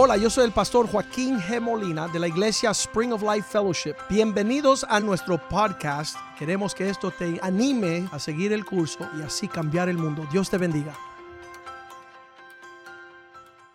Hola, yo soy el pastor Joaquín G. Molina de la iglesia Spring of Life Fellowship. Bienvenidos a nuestro podcast. Queremos que esto te anime a seguir el curso y así cambiar el mundo. Dios te bendiga.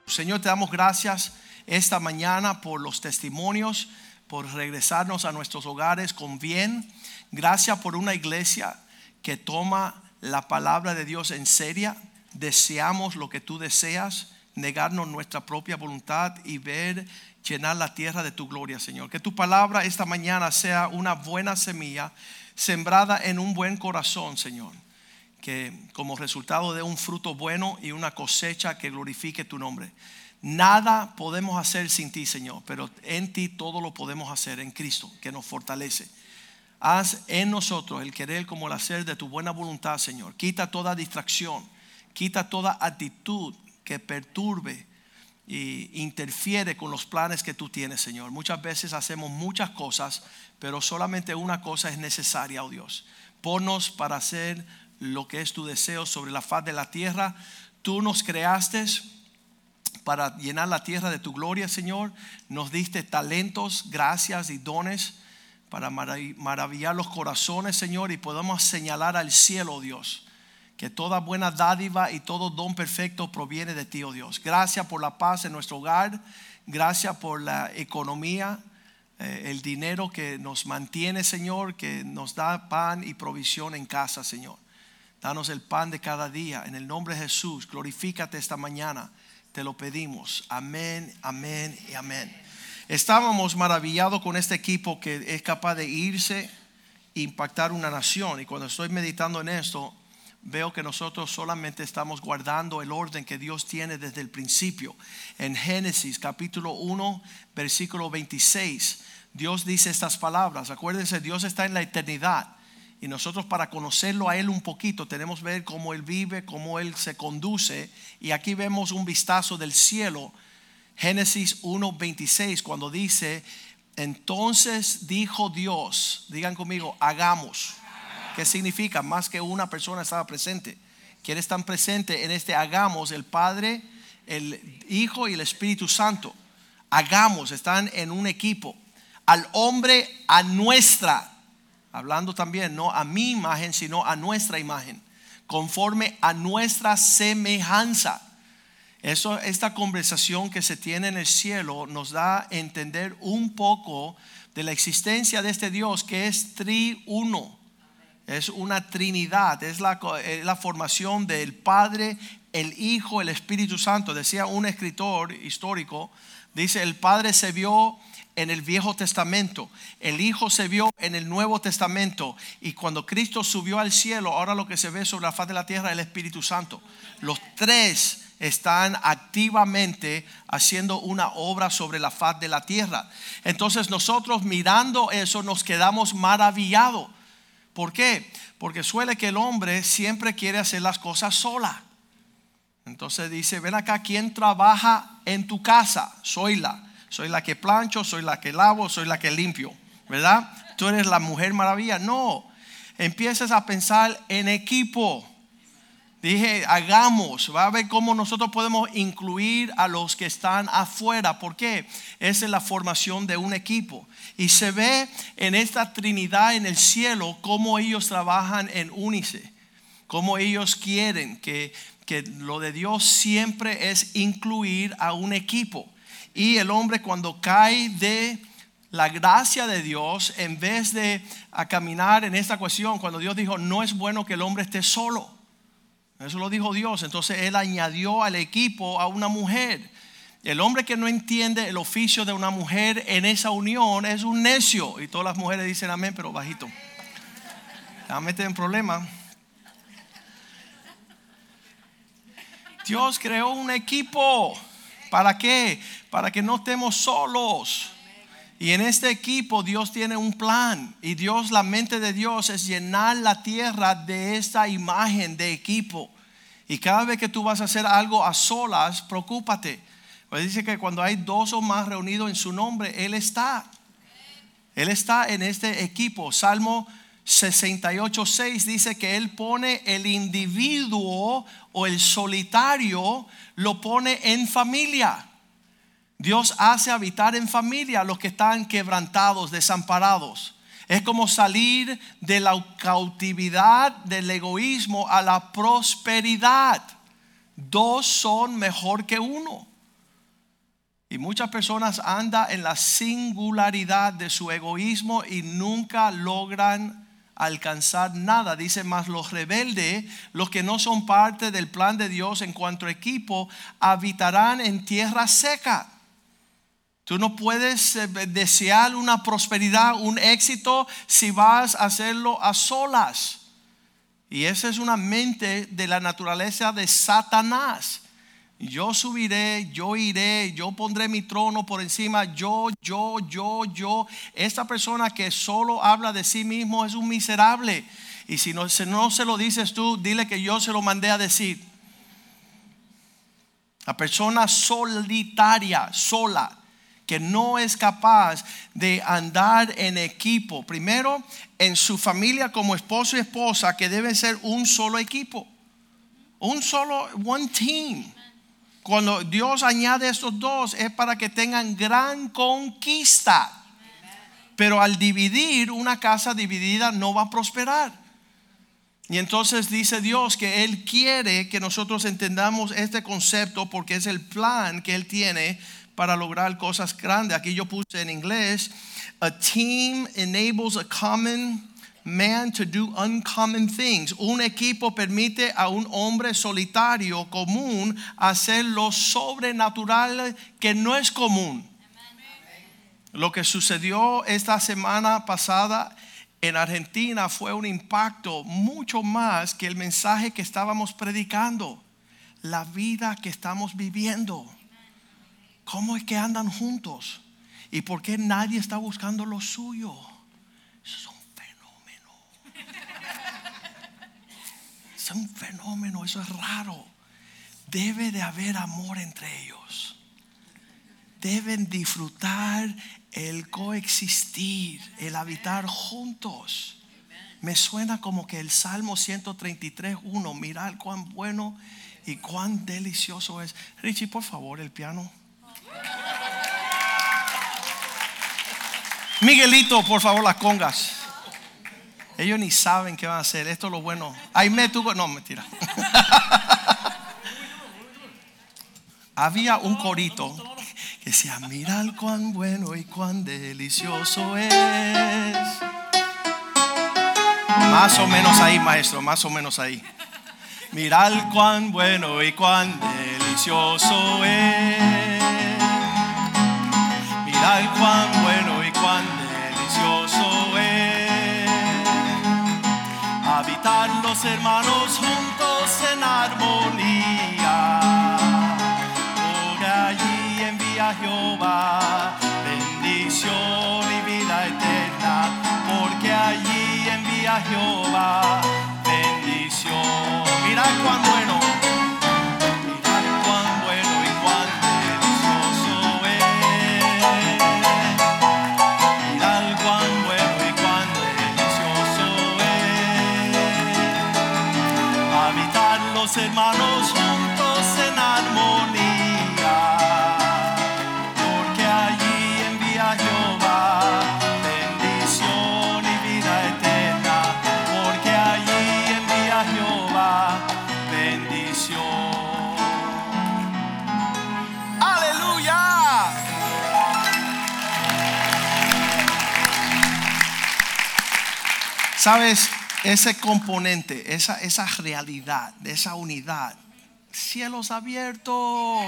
Señor, te damos gracias esta mañana por los testimonios, por regresarnos a nuestros hogares con bien. Gracias por una iglesia que toma la palabra de Dios en seria. Deseamos lo que tú deseas negarnos nuestra propia voluntad y ver llenar la tierra de tu gloria, Señor. Que tu palabra esta mañana sea una buena semilla sembrada en un buen corazón, Señor. Que como resultado de un fruto bueno y una cosecha que glorifique tu nombre. Nada podemos hacer sin ti, Señor, pero en ti todo lo podemos hacer en Cristo, que nos fortalece. Haz en nosotros el querer como el hacer de tu buena voluntad, Señor. Quita toda distracción, quita toda actitud perturbe e interfiere con los planes que tú tienes, Señor. Muchas veces hacemos muchas cosas, pero solamente una cosa es necesaria, oh Dios. Ponnos para hacer lo que es tu deseo sobre la faz de la tierra. Tú nos creaste para llenar la tierra de tu gloria, Señor. Nos diste talentos, gracias y dones para maravillar los corazones, Señor, y podemos señalar al cielo, oh Dios que toda buena dádiva y todo don perfecto proviene de ti, oh Dios. Gracias por la paz en nuestro hogar, gracias por la economía, eh, el dinero que nos mantiene, Señor, que nos da pan y provisión en casa, Señor. Danos el pan de cada día. En el nombre de Jesús, glorifícate esta mañana. Te lo pedimos. Amén, amén y amén. Estábamos maravillados con este equipo que es capaz de irse impactar una nación. Y cuando estoy meditando en esto, veo que nosotros solamente estamos guardando el orden que Dios tiene desde el principio. En Génesis capítulo 1, versículo 26, Dios dice estas palabras. Acuérdense, Dios está en la eternidad. Y nosotros para conocerlo a Él un poquito tenemos que ver cómo Él vive, cómo Él se conduce. Y aquí vemos un vistazo del cielo. Génesis 26 cuando dice, entonces dijo Dios, digan conmigo, hagamos ¿Qué significa? Más que una persona estaba presente. ¿Quiénes están presentes en este hagamos? El Padre, el Hijo y el Espíritu Santo. Hagamos, están en un equipo. Al hombre a nuestra, hablando también no a mi imagen, sino a nuestra imagen, conforme a nuestra semejanza. Eso, esta conversación que se tiene en el cielo nos da a entender un poco de la existencia de este Dios que es triuno es una trinidad, es la, la, formación del Padre, el Hijo, el Espíritu Santo. Decía un escritor histórico, dice, el Padre se vio en el Viejo Testamento, el Hijo se vio en el Nuevo Testamento y cuando Cristo subió al cielo, ahora lo que se ve sobre la faz de la tierra es el Espíritu Santo. Los tres están activamente haciendo una obra sobre la faz de la tierra. Entonces nosotros mirando eso nos quedamos maravillados ¿Por qué? Porque suele que el hombre siempre quiere hacer las cosas sola. Entonces dice, ven acá, ¿quién trabaja en tu casa? Soy la. Soy la que plancho, soy la que lavo, soy la que limpio. ¿Verdad? Tú eres la mujer maravilla. No. Empiezas a pensar en equipo. Dije, hagamos, va a ver cómo nosotros podemos incluir a los que están afuera. ¿Por qué? Esa es la formación de un equipo. Y se ve en esta Trinidad en el cielo cómo ellos trabajan en únice, cómo ellos quieren que, que lo de Dios siempre es incluir a un equipo. Y el hombre cuando cae de la gracia de Dios, en vez de a caminar en esta cuestión, cuando Dios dijo, no es bueno que el hombre esté solo eso lo dijo Dios. Entonces Él añadió al equipo a una mujer. El hombre que no entiende el oficio de una mujer en esa unión es un necio. Y todas las mujeres dicen amén, pero bajito. Ya meten en problema. Dios creó un equipo. ¿Para qué? Para que no estemos solos. Y en este equipo Dios tiene un plan. Y Dios, la mente de Dios es llenar la tierra de esta imagen de equipo. Y cada vez que tú vas a hacer algo a solas, preocúpate. Pues dice que cuando hay dos o más reunidos en su nombre, Él está. Él está en este equipo. Salmo 68, 6 dice que Él pone el individuo o el solitario, lo pone en familia. Dios hace habitar en familia a los que están quebrantados, desamparados. Es como salir de la cautividad del egoísmo a la prosperidad. Dos son mejor que uno. Y muchas personas andan en la singularidad de su egoísmo y nunca logran alcanzar nada. Dice más los rebeldes, los que no son parte del plan de Dios en cuanto a equipo, habitarán en tierra seca. Tú no puedes eh, desear una prosperidad, un éxito, si vas a hacerlo a solas. Y esa es una mente de la naturaleza de Satanás. Yo subiré, yo iré, yo pondré mi trono por encima, yo, yo, yo, yo. Esta persona que solo habla de sí mismo es un miserable. Y si no, si no se lo dices tú, dile que yo se lo mandé a decir. La persona solitaria, sola, que no es capaz de andar en equipo. Primero, en su familia como esposo y esposa, que debe ser un solo equipo. Un solo, one team. Cuando Dios añade estos dos es para que tengan gran conquista. Pero al dividir, una casa dividida no va a prosperar. Y entonces dice Dios que Él quiere que nosotros entendamos este concepto porque es el plan que Él tiene para lograr cosas grandes. Aquí yo puse en inglés, a team enables a common man to do uncommon things. Un equipo permite a un hombre solitario común hacer lo sobrenatural que no es común. Lo que sucedió esta semana pasada en Argentina fue un impacto mucho más que el mensaje que estábamos predicando, la vida que estamos viviendo. ¿Cómo es que andan juntos? ¿Y por qué nadie está buscando lo suyo? Eso es un fenómeno. Es un fenómeno, eso es raro. Debe de haber amor entre ellos. Deben disfrutar el coexistir, el habitar juntos. Me suena como que el Salmo 133, 1, mirad cuán bueno y cuán delicioso es. Richie, por favor, el piano. Miguelito, por favor, las congas. Ellos ni saben qué van a hacer. Esto es lo bueno. Ahí me tuvo. No, mentira. Había un corito que decía: Mira cuán bueno y cuán delicioso es. Más o menos ahí, maestro, más o menos ahí. Mirad cuán bueno y cuán delicioso es. Mirad cuán bueno delicioso es. Habitar los hermanos juntos en armonía. Porque allí envía Jehová bendición y vida eterna. Porque allí envía Jehová Sabes, ese componente, esa, esa realidad, esa unidad, cielos abiertos,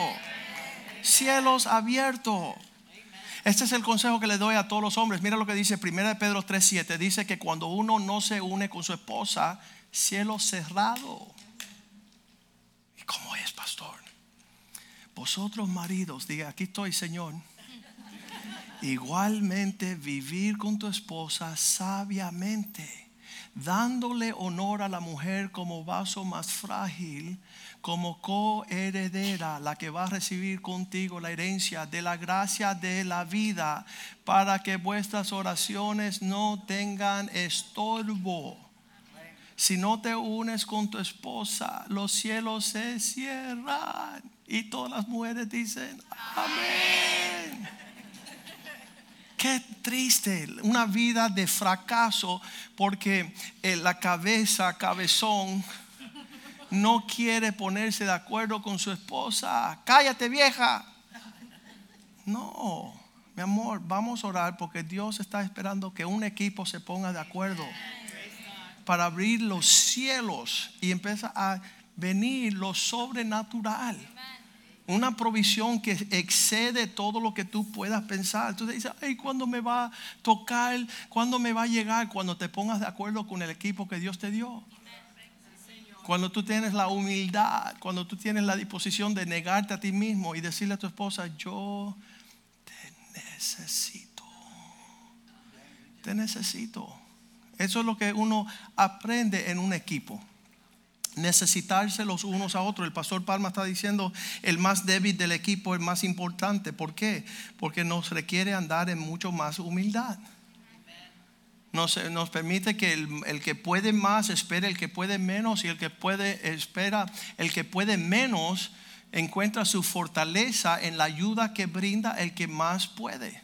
cielos abiertos. Este es el consejo que le doy a todos los hombres. Mira lo que dice 1 Pedro 3:7. Dice que cuando uno no se une con su esposa, cielo cerrado. ¿Y cómo es, pastor? Vosotros maridos, diga, aquí estoy, Señor. Igualmente vivir con tu esposa sabiamente, dándole honor a la mujer como vaso más frágil, como coheredera, la que va a recibir contigo la herencia de la gracia de la vida, para que vuestras oraciones no tengan estorbo. Si no te unes con tu esposa, los cielos se cierran. Y todas las mujeres dicen, amén. Qué triste, una vida de fracaso porque eh, la cabeza, cabezón, no quiere ponerse de acuerdo con su esposa. Cállate vieja. No, mi amor, vamos a orar porque Dios está esperando que un equipo se ponga de acuerdo para abrir los cielos y empieza a venir lo sobrenatural. Una provisión que excede todo lo que tú puedas pensar. Tú dices, ay, ¿cuándo me va a tocar? ¿Cuándo me va a llegar? Cuando te pongas de acuerdo con el equipo que Dios te dio. Cuando tú tienes la humildad, cuando tú tienes la disposición de negarte a ti mismo y decirle a tu esposa, yo te necesito. Te necesito. Eso es lo que uno aprende en un equipo necesitarse los unos a otros. El pastor Palma está diciendo, el más débil del equipo es más importante. ¿Por qué? Porque nos requiere andar en mucho más humildad. Nos, nos permite que el, el, que puede más espere el que puede menos y el que puede espera el que puede menos encuentra su fortaleza en la ayuda que brinda el que más puede.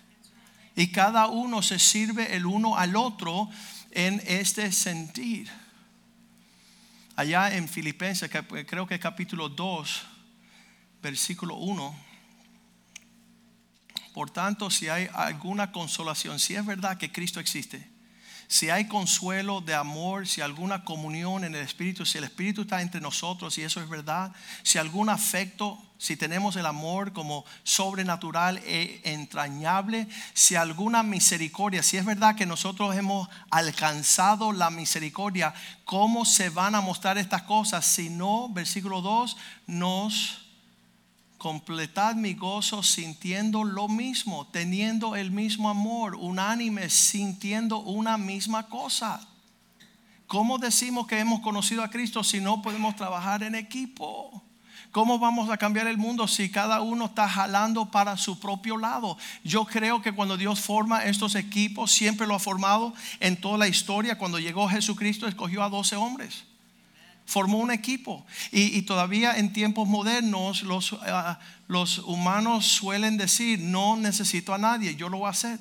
Y cada uno se sirve el uno al otro en este sentir allá en Filipenses, creo que capítulo 2, versículo 1. Por tanto, si hay alguna consolación, si es verdad que Cristo existe, si hay consuelo de amor, si alguna comunión en el Espíritu, si el Espíritu está entre nosotros y eso es verdad, si algún afecto, si tenemos el amor como sobrenatural e entrañable, si alguna misericordia, si es verdad que nosotros hemos alcanzado la misericordia, ¿cómo se van a mostrar estas cosas si no, versículo 2, nos completad mi gozo sintiendo lo mismo, teniendo el mismo amor, unánime, sintiendo una misma cosa. ¿Cómo decimos que hemos conocido a Cristo si no podemos trabajar en equipo? ¿Cómo vamos a cambiar el mundo si cada uno está jalando para su propio lado? Yo creo que cuando Dios forma estos equipos, siempre lo ha formado en toda la historia. Cuando llegó Jesucristo, escogió a 12 hombres formó un equipo. Y, todavía en tiempos modernos los, ah, los, humanos suelen decir, no necesito a nadie, yo lo voy a hacer.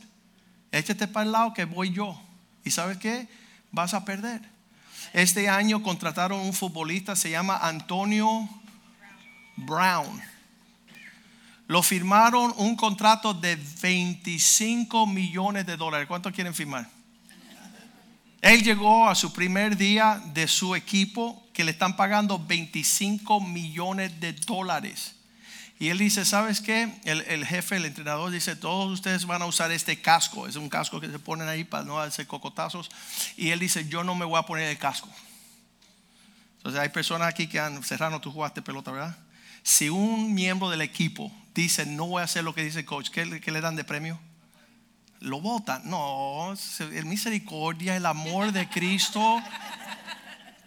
Échate para el lado que voy yo. ¿Y sabes qué? Vas a perder. Este año contrataron un futbolista, se llama Antonio Brown. Lo firmaron un contrato de 25 millones de dólares. ¿Cuánto quieren firmar? Él llegó a su primer día de su equipo que le están pagando 25 millones de dólares. Y él dice, ¿sabes qué? El, jefe, el entrenador dice, todos ustedes van a usar este casco. Es un casco que se ponen ahí para no hacer cocotazos. Y él dice, yo no me voy a poner el casco. Entonces hay personas aquí que han, cerrado tú jugaste pelota, ¿verdad? Si un miembro del equipo dice, no voy a hacer lo que dice el coach, ¿qué, qué le dan de premio? Lo votan. No, el misericordia, el amor de Cristo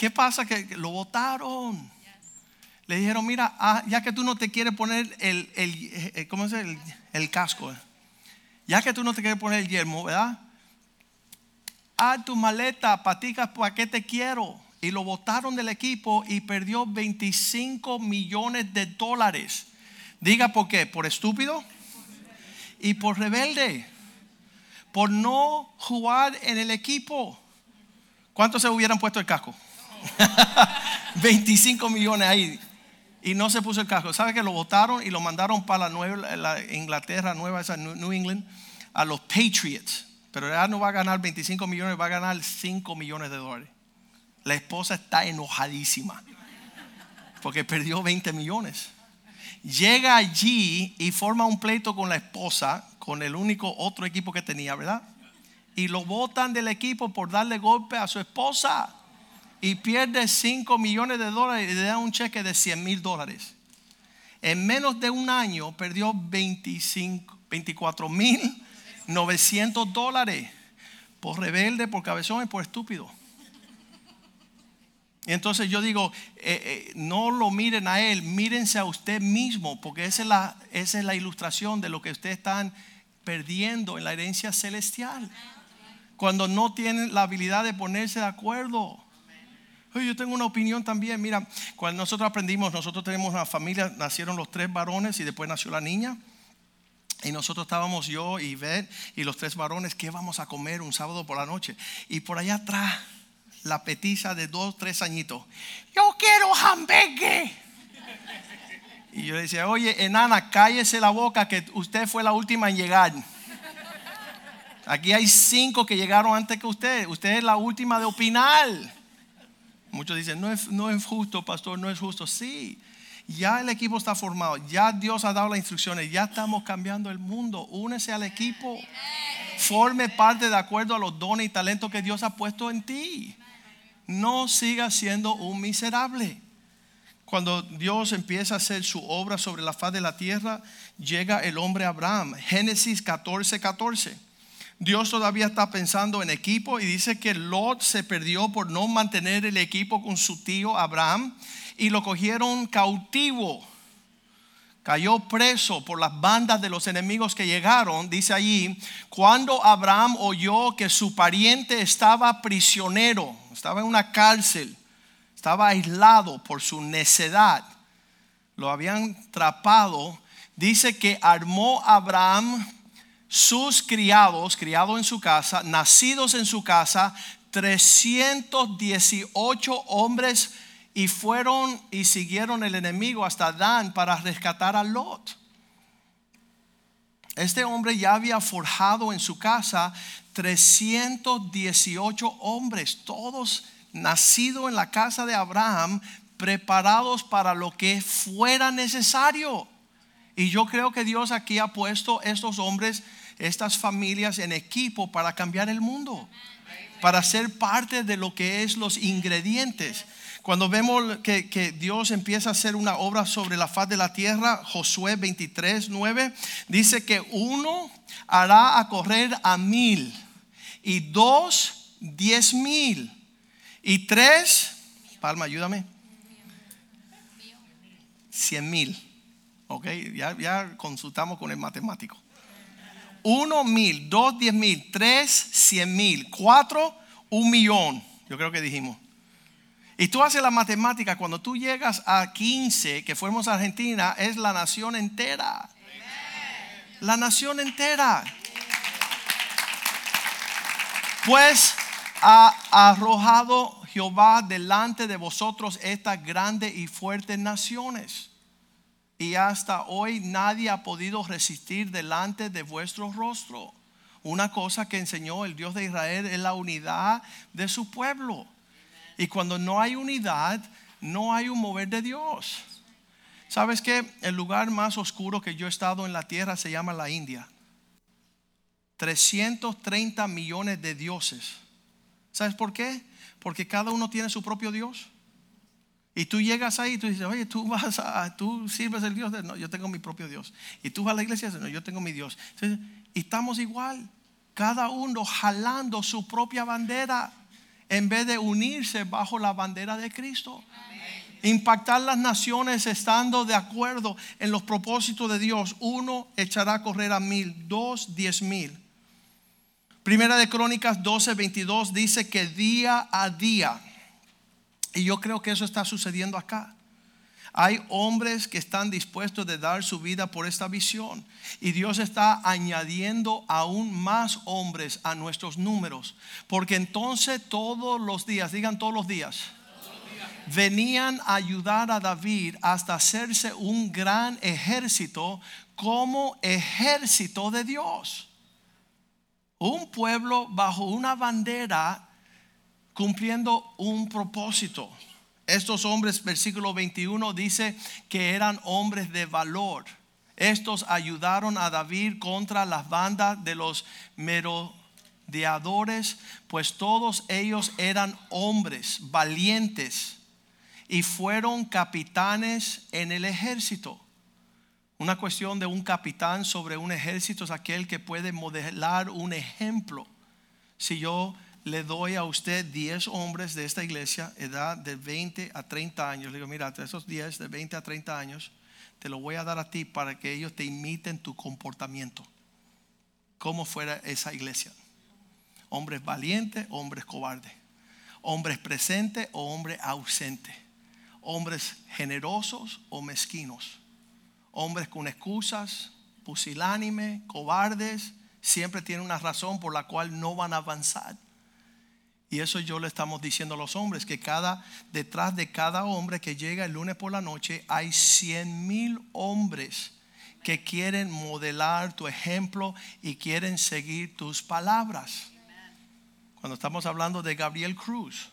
¿Qué pasa? Que lo votaron. Le dijeron, mira, ah, ya que tú no te quieres poner el, el, eh, ¿cómo el, casco, ya que tú no te quieres poner el yelmo, ¿verdad? Haz tu maleta, paticas, ¿para qué te quiero? Y lo votaron del equipo y perdió 25 millones de dólares. Diga por qué, por estúpido y por rebelde, por no jugar en el equipo. ¿Cuántos se hubieran puesto el casco? 25 millones ahí. Y no se puso el casco. ¿Sabe que lo votaron y lo mandaron para la, nueva, la Inglaterra, nueva, esa New England, a los Patriots? Pero ya no va a ganar 25 millones, va a ganar 5 millones de dólares. La esposa está enojadísima porque perdió 20 millones. Llega allí y forma un pleito con la esposa, con el único otro equipo que tenía, ¿verdad? Y lo votan del equipo por darle golpe a su esposa y pierde 5 millones de dólares y le da un cheque de 100 mil dólares. En menos de un año perdió 25, 24 mil 900 dólares por rebelde, por cabezón y por estúpido. Y entonces yo digo, eh, eh, no lo miren a él, mírense a usted mismo, porque esa es, la, esa es la ilustración de lo que ustedes están perdiendo en la herencia celestial. Cuando no tienen la habilidad de ponerse de acuerdo yo tengo una opinión también. Mira, cuando nosotros aprendimos, nosotros tenemos una familia, nacieron los tres varones y después nació la niña. Y nosotros estábamos yo y Beth y los tres varones, ¿qué vamos a comer un sábado por la noche? Y por allá atrás, la petiza de dos, tres añitos. Yo quiero hamburgues. Y yo le decía, oye, enana, cállese la boca que usted fue la última en llegar. Aquí hay cinco que llegaron antes que usted. Usted es la última de opinar. Muchos dicen, no es, no es justo, pastor, no es justo. Sí, ya el equipo está formado, ya Dios ha dado las instrucciones, ya estamos cambiando el mundo. Únese al equipo, forme parte de acuerdo a los dones y talentos que Dios ha puesto en ti. No siga siendo un miserable. Cuando Dios empieza a hacer su obra sobre la faz de la tierra, llega el hombre Abraham. Génesis 14, 14. Dios todavía está pensando en equipo y dice que Lot se perdió por no mantener el equipo con su tío Abraham y lo cogieron cautivo. Cayó preso por las bandas de los enemigos que llegaron, dice allí, cuando Abraham oyó que su pariente estaba prisionero, estaba en una cárcel, estaba aislado por su necedad, lo habían trapado, dice que armó Abraham sus criados, criados en su casa, nacidos en su casa, 318 hombres y fueron y siguieron el enemigo hasta Dan para rescatar a Lot. Este hombre ya había forjado en su casa 318 hombres, todos nacidos en la casa de Abraham, preparados para lo que fuera necesario. Y yo creo que Dios aquí ha puesto estos hombres estas familias en equipo para cambiar el mundo, para ser parte de lo que es los ingredientes. Cuando vemos que, Dios empieza a hacer una obra sobre la faz de la tierra, Josué 23, 9, dice que uno hará a correr a mil y dos, diez mil y tres, Palma, ayúdame, cien mil. Ok, ya, consultamos con el matemático uno mil, dos diez mil, tres cien mil, cuatro un millón. Yo creo que dijimos. Y tú haces la matemática, cuando tú llegas a 15, que fuimos a Argentina, es la nación entera. La nación entera. Pues ha arrojado Jehová delante de vosotros estas grandes y fuertes naciones y hasta hoy nadie ha podido resistir delante de vuestro rostro. Una cosa que enseñó el Dios de Israel es la unidad de su pueblo. Y cuando no hay unidad, no hay un mover de Dios. ¿Sabes que El lugar más oscuro que yo he estado en la tierra se llama la India. 330 millones de dioses. ¿Sabes por qué? Porque cada uno tiene su propio Dios. Y tú llegas ahí y tú dices, oye, tú vas a, tú sirves el Dios. De, no, yo tengo mi propio Dios. Y tú vas a la iglesia, no, yo tengo mi Dios. y estamos igual, cada uno jalando su propia bandera en vez de unirse bajo la bandera de Cristo. Impactar las naciones estando de acuerdo en los propósitos de Dios. Uno echará a correr a mil, dos, diez mil. Primera de Crónicas 12, 22 dice que día a día y yo creo que eso está sucediendo acá. Hay hombres que están dispuestos de dar su vida por esta visión. Y Dios está añadiendo aún más hombres a nuestros números. Porque entonces todos los días, digan todos los días, venían a ayudar a David hasta hacerse un gran ejército como ejército de Dios. Un pueblo bajo una bandera cumpliendo un propósito. Estos hombres, versículo 21, dice que eran hombres de valor. Estos ayudaron a David contra las bandas de los merodeadores, pues todos ellos eran hombres valientes y fueron capitanes en el ejército. Una cuestión de un capitán sobre un ejército es aquel que puede modelar un ejemplo. Si yo le doy a usted 10 hombres de esta iglesia, edad de 20 a 30 años. Le digo, mira, esos 10 de 20 a 30 años, te lo voy a dar a ti para que ellos te imiten tu comportamiento. Como fuera esa iglesia. Hombres valientes, hombres cobardes. Hombres presentes o hombres ausentes. Hombres generosos o mezquinos. Hombres con excusas pusilánime, cobardes, siempre tienen una razón por la cual no van a avanzar. Y eso yo le estamos diciendo a los hombres, que cada, detrás de cada hombre que llega el lunes por la noche, hay cien mil hombres que quieren modelar tu ejemplo y quieren seguir tus palabras. Cuando estamos hablando de Gabriel Cruz,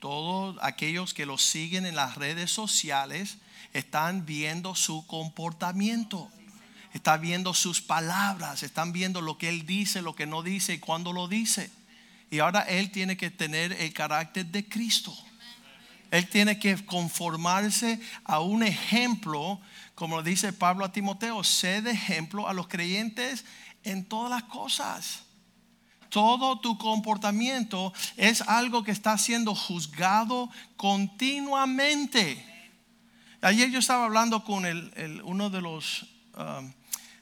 todos aquellos que lo siguen en las redes sociales están viendo su comportamiento, están viendo sus palabras, están viendo lo que él dice, lo que no dice y cuándo lo dice. Y ahora él tiene que tener el carácter de Cristo. Él tiene que conformarse a un ejemplo, como dice Pablo a Timoteo, sé ejemplo a los creyentes en todas las cosas. Todo tu comportamiento es algo que está siendo juzgado continuamente. Ayer yo estaba hablando con el, uno de los, um,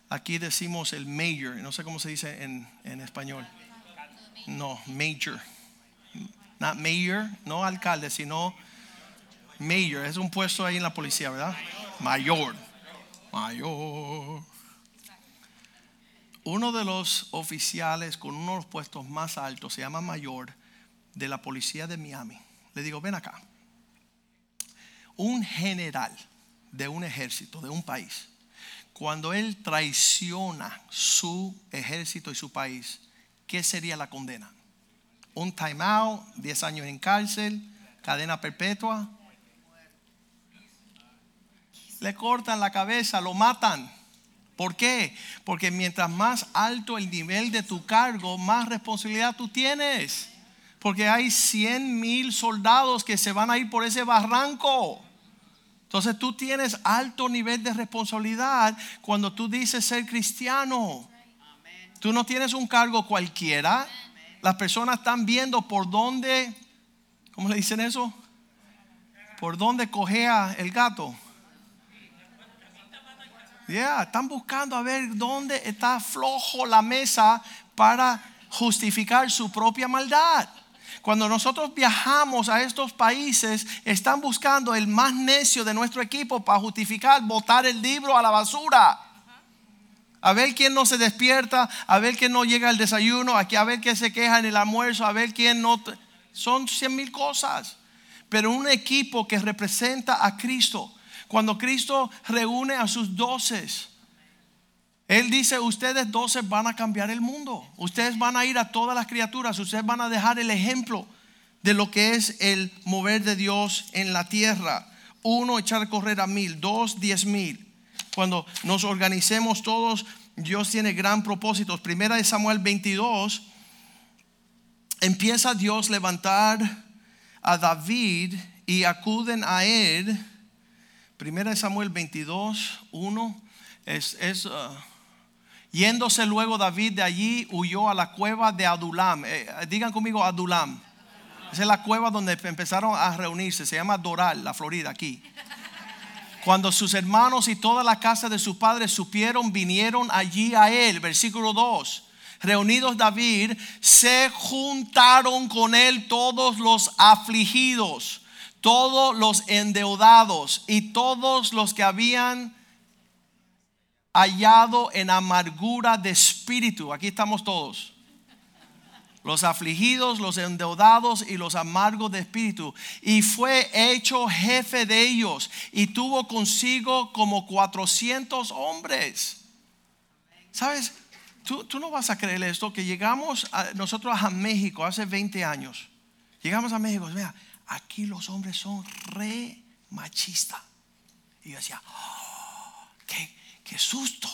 aquí decimos el mayor, no sé cómo se dice en, en español. No, major. Not mayor, no alcalde, sino mayor. Es un puesto ahí en la policía, ¿verdad? Mayor. Mayor. Uno de los oficiales con uno de los puestos más altos se llama mayor de la policía de Miami. Le digo, ven acá. Un general de un ejército, de un país, cuando él traiciona su ejército y su país, ¿qué sería la condena? Un time out, 10 años en cárcel, cadena perpetua. Le cortan la cabeza, lo matan. ¿Por qué? Porque mientras más alto el nivel de tu cargo, más responsabilidad tú tienes. Porque hay 100 mil soldados que se van a ir por ese barranco. Entonces tú tienes alto nivel de responsabilidad cuando tú dices ser cristiano. Tú no tienes un cargo cualquiera. Las personas están viendo por dónde, ¿cómo le dicen eso? Por dónde cojea el gato. Ya, están buscando a ver dónde está flojo la mesa para justificar su propia maldad. Cuando nosotros viajamos a estos países, están buscando el más necio de nuestro equipo para justificar botar el libro a la basura a ver quién no se despierta, a ver quién no llega al desayuno, a ver quién se queja en el almuerzo, a ver quién no... Son cien mil cosas. Pero un equipo que representa a Cristo, cuando Cristo reúne a sus doces, Él dice, ustedes doce van a cambiar el mundo, ustedes van a ir a todas las criaturas, ustedes van a dejar el ejemplo de lo que es el mover de Dios en la tierra. Uno, echar a correr a mil, dos, diez mil cuando nos organicemos todos, Dios tiene gran propósitos. Primera de Samuel 22, empieza Dios a levantar a David y acuden a él. Primera de Samuel 22, 1, es, es uh, yéndose luego David de allí, huyó a la cueva de Adulam. Eh, digan conmigo Adulam. Esa es la cueva donde empezaron a reunirse. Se llama Doral, la Florida, aquí. Cuando sus hermanos y toda la casa de su padre supieron, vinieron allí a él. Versículo 2. Reunidos David, se juntaron con él todos los afligidos, todos los endeudados y todos los que habían hallado en amargura de espíritu. Aquí estamos todos los afligidos, los endeudados y los amargos de espíritu. Y fue hecho jefe de ellos y tuvo consigo como 400 hombres. ¿Sabes? Tú, tú no vas a creer esto, que llegamos nosotros a México hace 20 años. Llegamos a México, vea, aquí los hombres son re machistas. Y yo decía, oh, qué susto.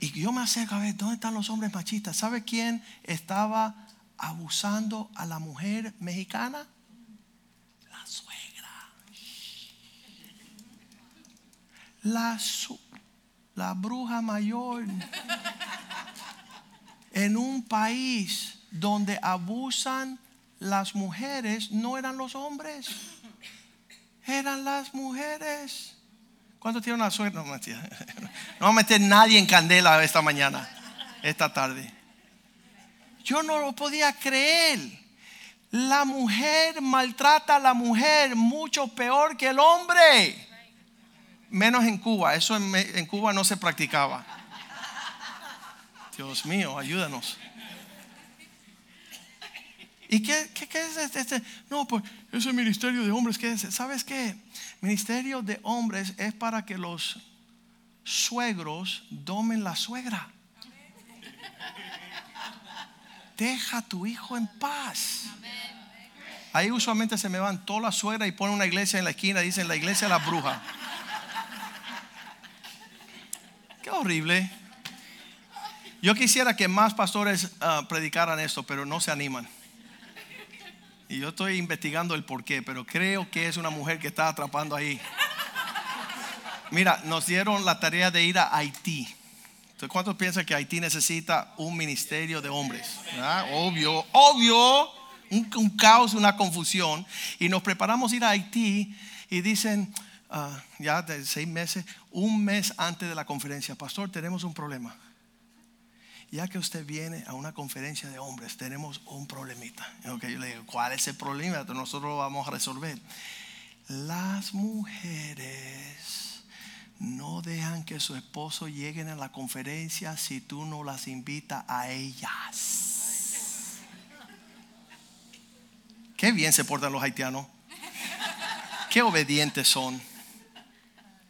Y yo me acerco a ver, ¿dónde están los hombres machistas? ¿Sabe quién estaba abusando a la mujer mexicana? La suegra. La, la bruja mayor. En un país donde abusan las mujeres, no eran los hombres, eran las mujeres. ¿Cuántos tienen una suegra? No, no va a meter nadie en candela esta mañana, esta tarde. Yo no lo podía creer. La mujer maltrata a la mujer mucho peor que el hombre. Menos en Cuba, eso en, en Cuba no se practicaba. Dios mío, ayúdanos. ¿Y qué, qué, qué es este, este? No, pues ese ministerio de hombres, ¿qué es? ¿Sabes qué? Ministerio de hombres es para que los suegros domen la suegra. Deja a tu hijo en paz. Ahí usualmente se me van todas las suegras y ponen una iglesia en la esquina, dicen la iglesia de la bruja. Qué horrible. Yo quisiera que más pastores ah, predicaran esto, pero no se animan. Y yo estoy investigando el por qué, pero creo que es una mujer que está atrapando ahí. Mira, nos dieron la tarea de ir a Haití. ¿cuántos piensan que Haití necesita un ministerio de hombres? Obvio, obvio, un, caos, una confusión. Y nos preparamos a ir a Haití y dicen, ah, ya de seis meses, un mes antes de la conferencia, pastor, tenemos un problema ya que usted viene a una conferencia de hombres, tenemos un problemita. Okay, yo le digo, ¿cuál es el problema? Nosotros lo vamos a resolver. Las mujeres no dejan que su esposo lleguen a la conferencia si tú no las invitas a ellas. Qué bien se portan los haitianos. Qué obedientes son.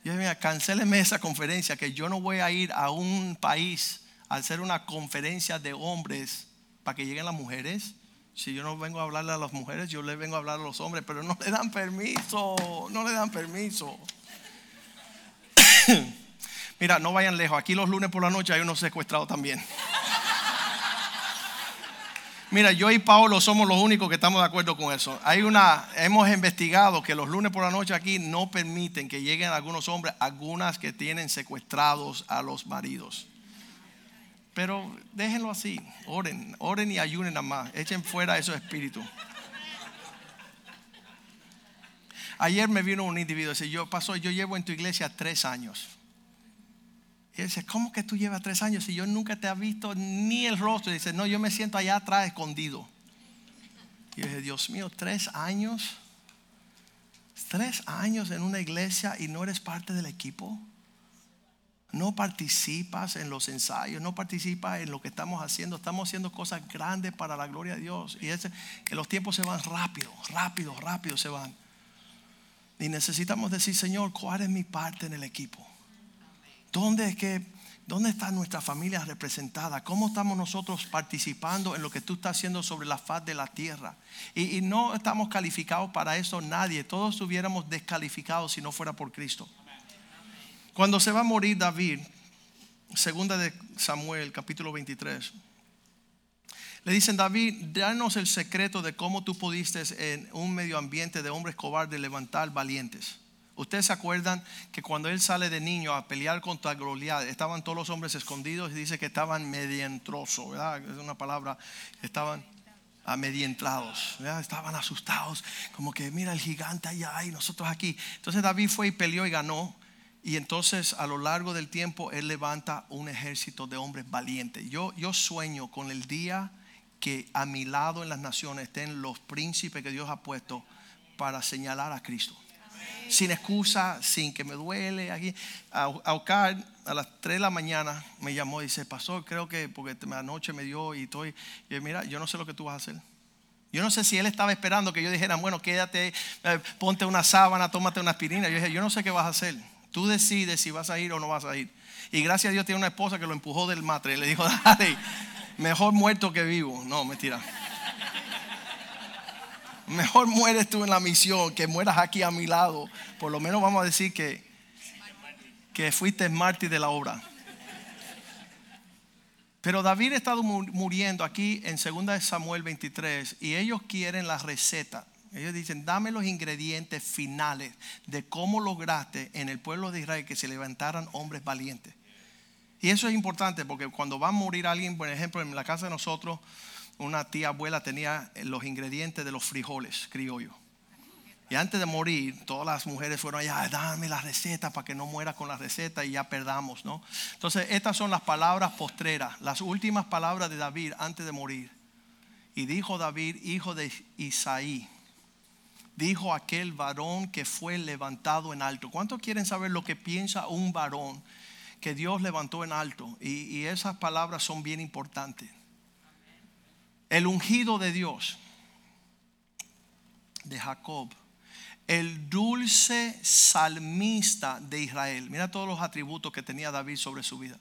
Yo mira, cancéleme esa conferencia que yo no voy a ir a un país al hacer una conferencia de hombres para que lleguen las mujeres. Si yo no vengo a hablarle a las mujeres, yo le vengo a hablar a los hombres, pero no le dan permiso, no le dan permiso. Mira, no vayan lejos. Aquí los lunes por la noche hay unos secuestrados también. Mira, yo y Paolo somos los únicos que estamos de acuerdo con eso. Hay una, hemos investigado que los lunes por la noche aquí no permiten que lleguen algunos hombres, algunas que tienen secuestrados a los maridos. Pero déjenlo así, oren, oren y ayunen nada más, echen fuera esos espíritus. Ayer me vino un individuo, dice, yo pasó, yo llevo en tu iglesia tres años. Y él dice, ¿cómo que tú llevas tres años si yo nunca te he visto ni el rostro? Y dice, no, yo me siento allá atrás escondido. Y yo dije, Dios mío, tres años, tres años en una iglesia y no eres parte del equipo no participas en los ensayos, no participas en lo que estamos haciendo. Estamos haciendo cosas grandes para la gloria de Dios. Y es que los tiempos se van rápido, rápido, rápido se van. Y necesitamos decir, Señor, ¿cuál es mi parte en el equipo? ¿Dónde es que, dónde está nuestra familia representada? ¿Cómo estamos nosotros participando en lo que tú estás haciendo sobre la faz de la tierra? Y, y no estamos calificados para eso nadie. Todos estuviéramos descalificados si no fuera por Cristo. Cuando se va a morir David, segunda de Samuel, capítulo 23, le dicen, David, danos el secreto de cómo tú pudiste en un medio ambiente de hombres cobardes levantar valientes. Ustedes se acuerdan que cuando él sale de niño a pelear contra Goliat, estaban todos los hombres escondidos y dice que estaban medientrosos, ¿verdad? Es una palabra, estaban amedientrados, estaban asustados, como que mira el gigante allá y nosotros aquí. Entonces David fue y peleó y ganó. Y entonces a lo largo del tiempo Él levanta un ejército de hombres valientes. Yo, yo sueño con el día que a mi lado en las naciones estén los príncipes que Dios ha puesto para señalar a Cristo. Sin excusa, sin que me duele. Aquí, Aucar a las 3 de la mañana me llamó y dice, pastor, creo que porque anoche me dio y estoy, y mira, yo no sé lo que tú vas a hacer. Yo no sé si él estaba esperando que yo dijera, bueno, quédate, eh, ponte una sábana, tómate una aspirina. Yo dije, yo no sé qué vas a hacer. Tú decides si vas a ir o no vas a ir. Y gracias a Dios tiene una esposa que lo empujó del matre. Le dijo, dale, mejor muerto que vivo. No, mentira. Mejor mueres tú en la misión que mueras aquí a mi lado. Por lo menos vamos a decir que, que fuiste mártir de la obra. Pero David ha estado muriendo aquí en 2 Samuel 23 y ellos quieren la receta. Ellos dicen, dame los ingredientes finales de cómo lograste en el pueblo de Israel que se levantaran hombres valientes. Y eso es importante porque cuando va a morir alguien, por ejemplo, en la casa de nosotros, una tía abuela tenía los ingredientes de los frijoles criollos. Y antes de morir, todas las mujeres fueron allá, dame la receta para que no muera con la receta y ya perdamos, ¿no? Entonces, estas son las palabras postreras, las últimas palabras de David antes de morir. Y dijo David, hijo de Isaí, dijo aquel varón que fue levantado en alto. ¿Cuántos quieren saber lo que piensa un varón que Dios levantó en alto? Y, y esas palabras son bien importantes. El ungido de Dios, de Jacob, el dulce salmista de Israel. Mira todos los atributos que tenía David sobre su vida.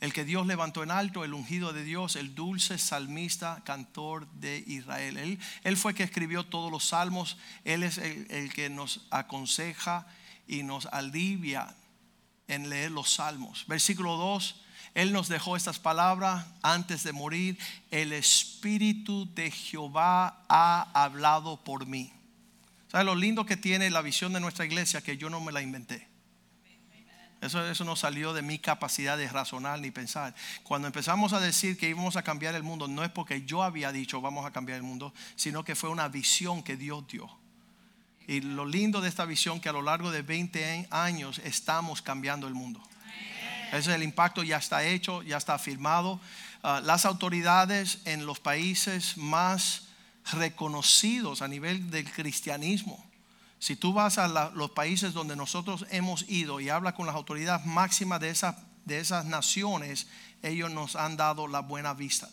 El que Dios levantó en alto, el ungido de Dios, el dulce salmista, cantor de Israel. Él, él fue que escribió todos los salmos. Él es el, el que nos aconseja y nos alivia en leer los salmos. Versículo 2. Él nos dejó estas palabras antes de morir. El Espíritu de Jehová ha hablado por mí. ¿Sabes lo lindo que tiene la visión de nuestra iglesia? Que yo no me la inventé. Eso, eso no salió de mi capacidad de razonar ni pensar. Cuando empezamos a decir que íbamos a cambiar el mundo, no es porque yo había dicho vamos a cambiar el mundo, sino que fue una visión que Dios dio. Y lo lindo de esta visión que a lo largo de 20 años estamos cambiando el mundo. Ese es el impacto, ya está hecho, ya está firmado. Uh, las autoridades en los países más reconocidos a nivel del cristianismo si tú vas a los países donde nosotros hemos ido y hablas con las autoridades máximas de, esas, de esas naciones, ellos nos han dado la buena vista.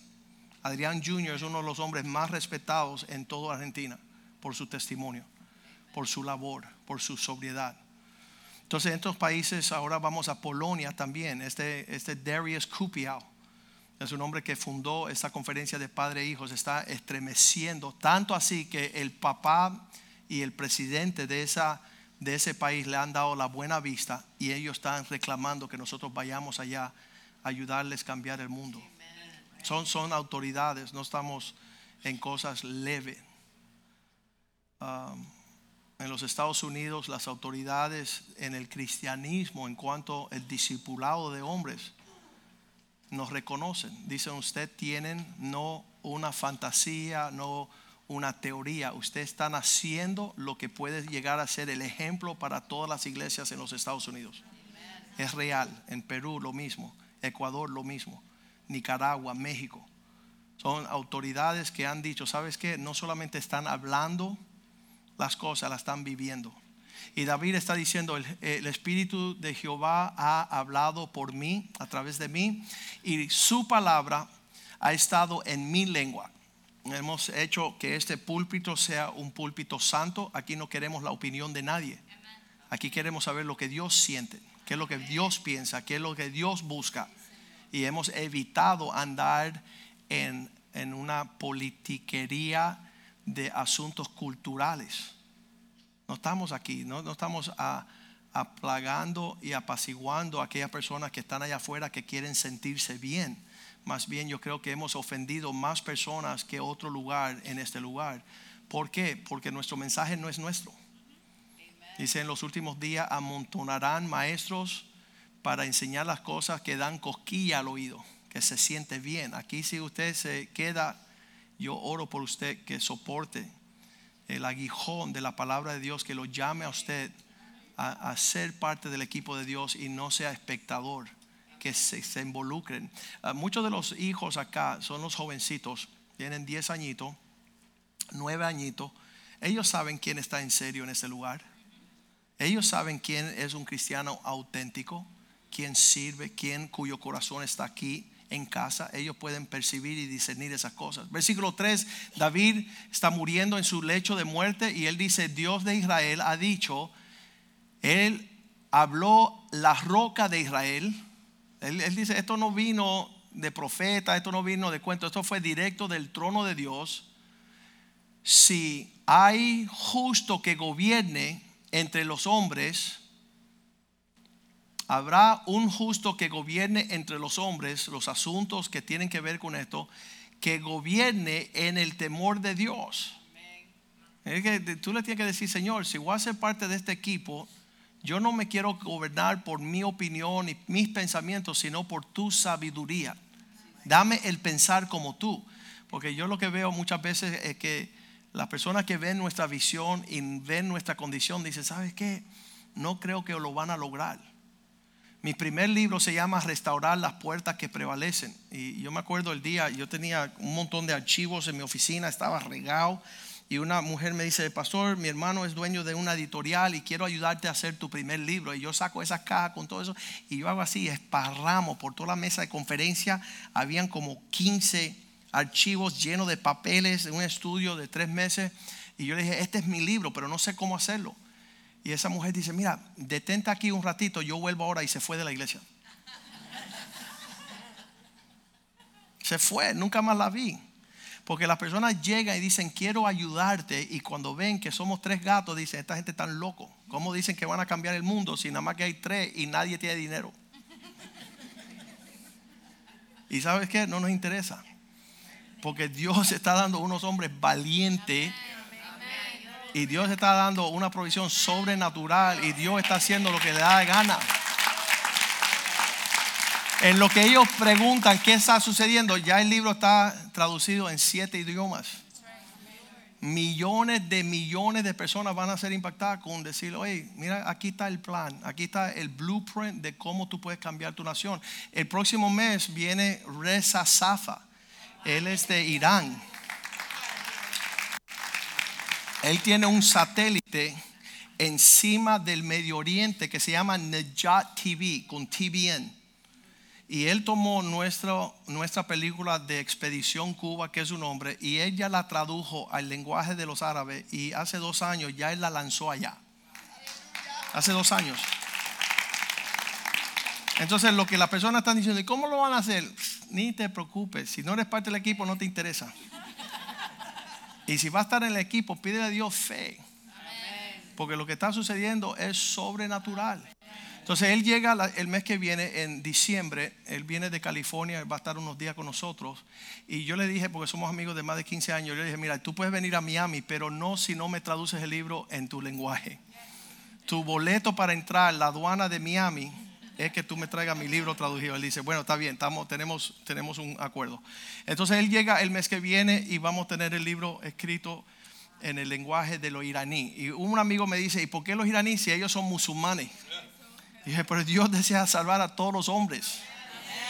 Adrián Jr. es uno de los hombres más respetados en toda Argentina por su testimonio, por su labor, por su sobriedad. Entonces en estos países ahora vamos a Polonia también. Este, este Darius Kupiau es un hombre que fundó esta conferencia de padre e hijos. Está estremeciendo tanto así que el papá y el presidente de, esa, de ese país le han dado la buena vista y ellos están reclamando que nosotros vayamos allá a ayudarles a cambiar el mundo. Son, son autoridades, no estamos en cosas leves. Um, en los Estados Unidos las autoridades en el cristianismo en cuanto al discipulado de hombres nos reconocen. Dicen, usted tienen no una fantasía, no una teoría, usted está haciendo lo que puede llegar a ser el ejemplo para todas las iglesias en los Estados Unidos. Es real, en Perú lo mismo, Ecuador lo mismo, Nicaragua, México. Son autoridades que han dicho, ¿sabes qué? No solamente están hablando las cosas, las están viviendo. Y David está diciendo, el, el, Espíritu de Jehová ha hablado por mí, a través de mí, y su palabra ha estado en mi lengua hemos hecho que este púlpito sea un púlpito santo. Aquí no queremos la opinión de nadie. Aquí queremos saber lo que Dios siente, qué es lo que Dios piensa, qué es lo que Dios busca. Y hemos evitado andar en, en una politiquería de asuntos culturales. No estamos aquí, no, no estamos aplagando y apaciguando a aquellas personas que están allá afuera que quieren sentirse bien más bien yo creo que hemos ofendido más personas que otro lugar en este lugar. ¿Por qué? Porque nuestro mensaje no es nuestro. Dice en los últimos días amontonarán maestros para enseñar las cosas que dan cosquilla al oído, que se siente bien. Aquí si usted se queda, yo oro por usted que soporte el aguijón de la palabra de Dios, que lo llame a usted a, a ser parte del equipo de Dios y no sea espectador que se, involucren. Ah, muchos de los hijos acá son los jovencitos, tienen 10 añitos, 9 añitos. Ellos saben quién está en serio en ese lugar. Ellos saben quién es un cristiano auténtico, quién sirve, quién cuyo corazón está aquí en casa. Ellos pueden percibir y discernir esas cosas. Versículo 3, David está muriendo en su lecho de muerte y él dice, Dios de Israel ha dicho, él habló la roca de Israel él, dice, esto no vino de profeta, esto no vino de cuento, esto fue directo del trono de Dios. Si hay justo que gobierne entre los hombres, habrá un justo que gobierne entre los hombres los asuntos que tienen que ver con esto, que gobierne en el temor de Dios. Es que tú le tienes que decir, Señor, si voy a ser parte de este equipo, yo no me quiero gobernar por mi opinión y mis pensamientos, sino por tu sabiduría. Dame el pensar como tú. Porque yo lo que veo muchas veces es que las personas que ven nuestra visión y ven nuestra condición dicen, ¿sabes qué? No creo que lo van a lograr. Mi primer libro se llama Restaurar las puertas que prevalecen. Y yo me acuerdo el día, yo tenía un montón de archivos en mi oficina, estaba regado y una mujer me dice, pastor, mi hermano es dueño de una editorial y quiero ayudarte a hacer tu primer libro. Y yo saco esa caja con todo eso y yo hago así, esparramos por toda la mesa de conferencia. Habían como 15 archivos llenos de papeles, un estudio de tres meses. Y yo le dije, este es mi libro, pero no sé cómo hacerlo. Y esa mujer dice, mira, detente aquí un ratito, yo vuelvo ahora y se fue de la iglesia. se fue, nunca más la vi. Porque las personas llegan y dicen, quiero ayudarte. Y cuando ven que somos tres gatos, dicen, esta gente está loco. ¿Cómo dicen que van a cambiar el mundo si nada más que hay tres y nadie tiene dinero? Y sabes qué? No nos interesa. Porque Dios está dando unos hombres valientes. Y Dios está dando una provisión sobrenatural. Y Dios está haciendo lo que le da de gana. En lo que ellos preguntan qué está sucediendo, ya el libro está traducido en siete idiomas. Millones de millones de personas van a ser impactadas con decir, oye, mira, aquí está el plan, aquí está el blueprint de cómo tú puedes cambiar tu nación. El próximo mes viene Reza Safa, él es de Irán. Él tiene un satélite encima del Medio Oriente que se llama Nejat TV, con TVN. Y él tomó nuestra película de Expedición Cuba, que es su nombre, y ella la tradujo al lenguaje de los árabes y hace dos años ya él la lanzó allá. Hace dos años. Entonces lo que las personas están diciendo, ¿y cómo lo van a hacer? Ni te preocupes, si no eres parte del equipo no te interesa. Y si va a estar en el equipo, pídele a Dios fe. Porque lo que está sucediendo es sobrenatural. Entonces él llega el mes que viene, en diciembre, él viene de California, va a estar unos días con nosotros. Y yo le dije, porque somos amigos de más de 15 años, yo le dije, mira, tú puedes venir a Miami, pero no si no me traduces el libro en tu lenguaje. Tu boleto para entrar, la aduana de Miami, es que tú me traigas mi libro traducido. Él dice, bueno, está bien, estamos, tenemos, un acuerdo. Entonces él llega el mes que viene y vamos a tener el libro escrito en el lenguaje de los iraní. Y un amigo me dice, ¿y por qué los iraníes si ellos son musulmanes? Dije, pero Dios desea salvar a todos los hombres.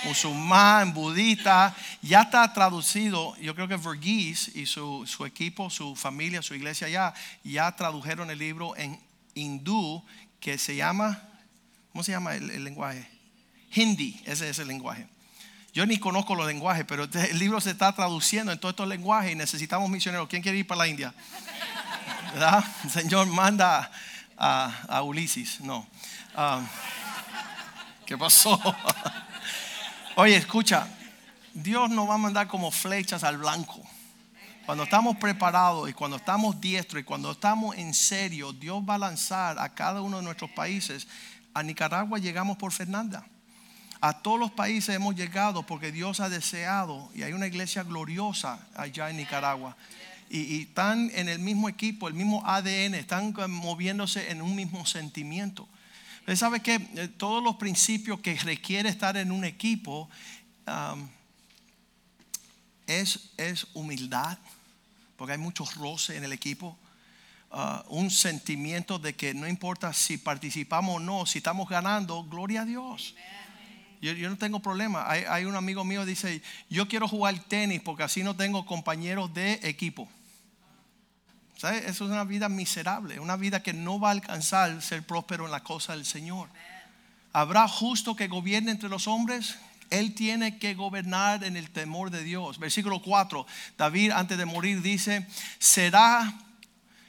Musulmán, budista, ya está traducido. Yo creo que Verghese y su, equipo, su familia, su iglesia ya, ya tradujeron el libro en hindú que se llama, ¿cómo se llama el, lenguaje? Hindi, ese es el lenguaje. Yo ni conozco los lenguajes, pero este, el libro se está traduciendo en todos estos lenguajes y necesitamos misioneros. ¿Quién quiere ir para la India? ¿Verdad? El Señor manda a, a Ulises. No. Ah, ¿Qué pasó? Oye, escucha, Dios nos va a mandar como flechas al blanco. Cuando estamos preparados y cuando estamos diestros y cuando estamos en serio, Dios va a lanzar a cada uno de nuestros países. A Nicaragua llegamos por Fernanda. A todos los países hemos llegado porque Dios ha deseado y hay una iglesia gloriosa allá en Nicaragua. Y, y están en el mismo equipo, el mismo ADN, están moviéndose en un mismo sentimiento. Sabe que eh, todos los principios que requiere estar en un equipo es, es, humildad, porque hay muchos roces en el equipo. Ah, un sentimiento de que no importa si participamos o no, si estamos ganando, gloria a Dios. Yo, yo, no tengo problema. Hay, hay un amigo mío que dice, yo quiero jugar tenis porque así no tengo compañeros de equipo. Eso es una vida miserable, una vida que no va a alcanzar ser próspero en la cosa del Señor. ¿Habrá justo que gobierne entre los hombres? Él tiene que gobernar en el temor de Dios. Versículo 4, David antes de morir dice, será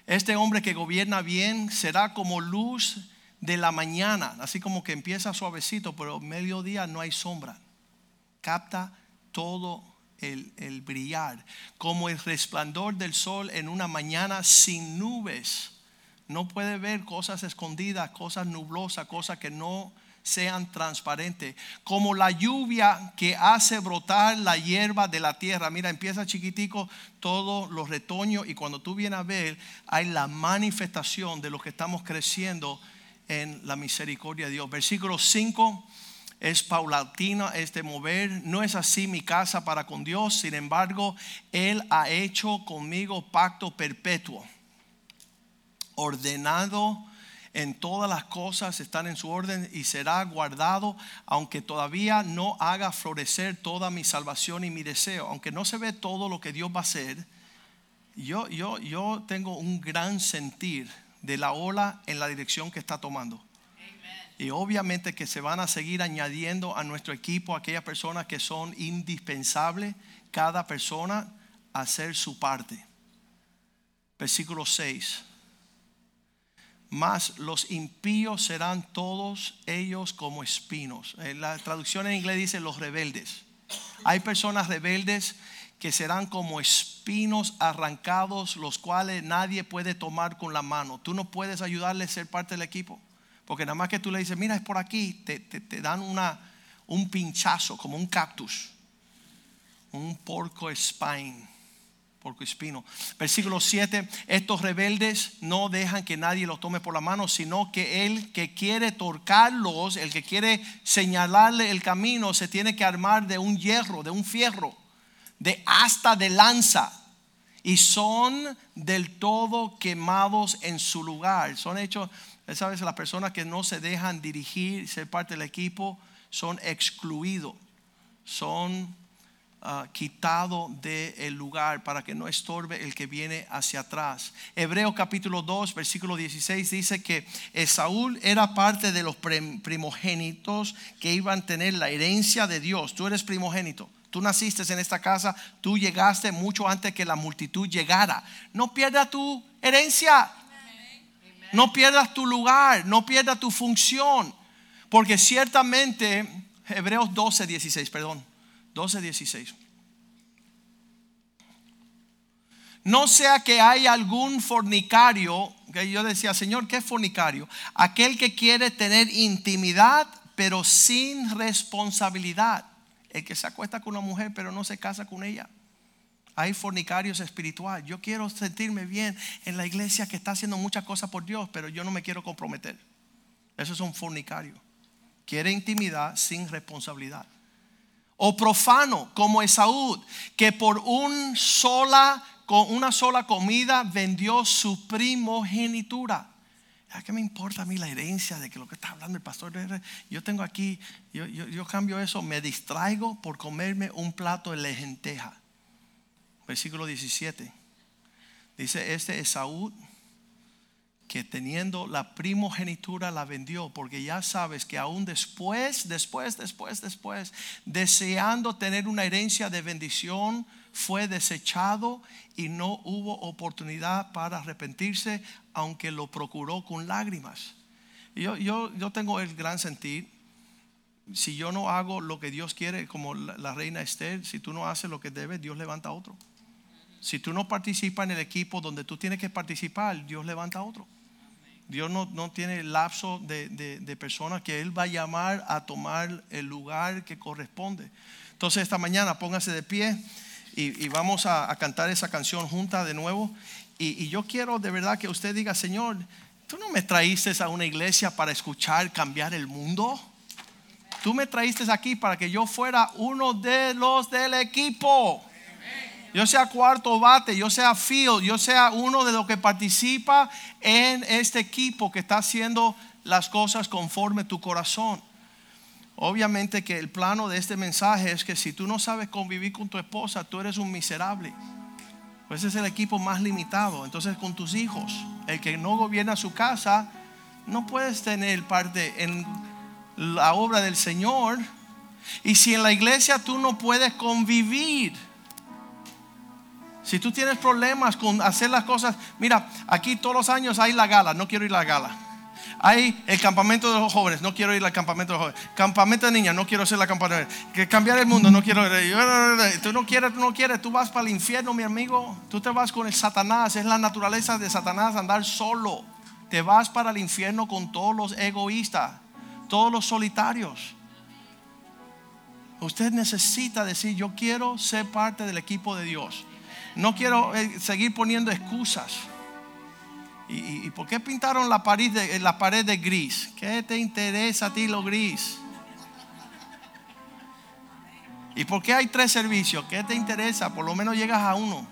este hombre que gobierna bien, será como luz de la mañana, así como que empieza suavecito, pero mediodía no hay sombra. Capta todo el, brillar, como el resplandor del sol en una mañana sin nubes. No puede ver cosas escondidas, cosas nublosas, cosas que no sean transparentes. Como la lluvia que hace brotar la hierba de la tierra. Mira, empieza chiquitico todos los retoños y cuando tú vienes a ver, hay la manifestación de lo que estamos creciendo en la misericordia de Dios. Versículo 5 es paulatino este mover. No es así mi casa para con Dios. Sin embargo, Él ha hecho conmigo pacto perpetuo. Ordenado en todas las cosas están en su orden y será guardado, aunque todavía no haga florecer toda mi salvación y mi deseo. Aunque no se ve todo lo que Dios va a hacer, Yo, yo, yo tengo un gran sentir de la ola en la dirección que está tomando. Y obviamente que se van a seguir añadiendo a nuestro equipo aquellas personas que son indispensables, cada persona hacer su parte. Versículo 6. Mas los impíos serán todos ellos como espinos. En la traducción en inglés dice los rebeldes. Hay personas rebeldes que serán como espinos arrancados, los cuales nadie puede tomar con la mano. Tú no puedes ayudarle a ser parte del equipo. Porque nada más que tú le dices, mira, es por aquí, te, dan una, un pinchazo, como un cactus, un porco spine, porco espino. Versículo 7, estos rebeldes no dejan que nadie los tome por la mano, sino que el que quiere torcarlos, el que quiere señalarle el camino, se tiene que armar de un hierro, de un fierro, de asta de lanza. Y son del todo quemados en su lugar. Son hechos esa vez las personas que no se dejan dirigir, ser parte del equipo, son excluidos, son ah, quitados del lugar para que no estorbe el que viene hacia atrás. Hebreo capítulo 2, versículo 16 dice que Esaúl era parte de los primogénitos que iban a tener la herencia de Dios. Tú eres primogénito. Tú naciste en esta casa, tú llegaste mucho antes que la multitud llegara. No pierdas tu herencia. No pierdas tu lugar, no pierdas tu función. Porque ciertamente, Hebreos 12, 16, perdón, 12, 16. No sea que hay algún fornicario, que yo decía, Señor, ¿qué es fornicario? Aquel que quiere tener intimidad, pero sin responsabilidad. El que se acuesta con una mujer, pero no se casa con ella. Hay fornicarios espirituales. Yo quiero sentirme bien en la iglesia que está haciendo muchas cosas por Dios, pero yo no me quiero comprometer. Eso es un fornicario. Quiere intimidad sin responsabilidad. O profano como Esaú, que por sola, con una sola comida vendió su primogenitura. ¿A qué me importa a mí la herencia de que lo que está hablando el pastor? Yo tengo aquí, yo, yo cambio eso, me distraigo por comerme un plato de lenteja versículo 17. Dice, este Esaú que teniendo la primogenitura la vendió, porque ya sabes que aún después, después, después, después, deseando tener una herencia de bendición, fue desechado y no hubo oportunidad para arrepentirse, aunque lo procuró con lágrimas. Yo, yo, yo tengo el gran sentir, si yo no hago lo que Dios quiere, como la, la reina Esther, si tú no haces lo que debes, Dios levanta a otro. Si tú no participas en el equipo donde tú tienes que participar, Dios levanta a otro. Dios no, no tiene lapso de, de, personas que Él va a llamar a tomar el lugar que corresponde. Entonces esta mañana póngase de pie y, vamos a, cantar esa canción junta de nuevo. Y, y, yo quiero de verdad que usted diga, Señor, tú no me traíste a una iglesia para escuchar cambiar el mundo. Tú me traíste aquí para que yo fuera uno de los del equipo yo sea cuarto bate, yo sea field, yo sea uno de los que participa en este equipo que está haciendo las cosas conforme tu corazón. Obviamente que el plano de este mensaje es que si tú no sabes convivir con tu esposa, tú eres un miserable. Pues es el equipo más limitado. Entonces con tus hijos, el que no gobierna su casa, no puedes tener parte en la obra del Señor. Y si en la iglesia tú no puedes convivir, si tú tienes problemas con hacer las cosas, mira, aquí todos los años hay la gala, no quiero ir a la gala. Hay el campamento de los jóvenes, no quiero ir al campamento de los jóvenes. Campamento de niñas, no quiero hacer la campamento. Que cambiar el mundo, no quiero. Tú no quieres, tú no quieres, tú vas para el infierno, mi amigo. Tú te vas con el Satanás, es la naturaleza de Satanás andar solo. Te vas para el infierno con todos los egoístas, todos los solitarios. Usted necesita decir, yo quiero ser parte del equipo de Dios. No quiero eh, seguir poniendo excusas. ¿Y, por qué pintaron la pared, de, la pared de gris? ¿Qué te interesa a ti lo gris? ¿Y por qué hay tres servicios? ¿Qué te interesa? Por lo menos llegas a uno.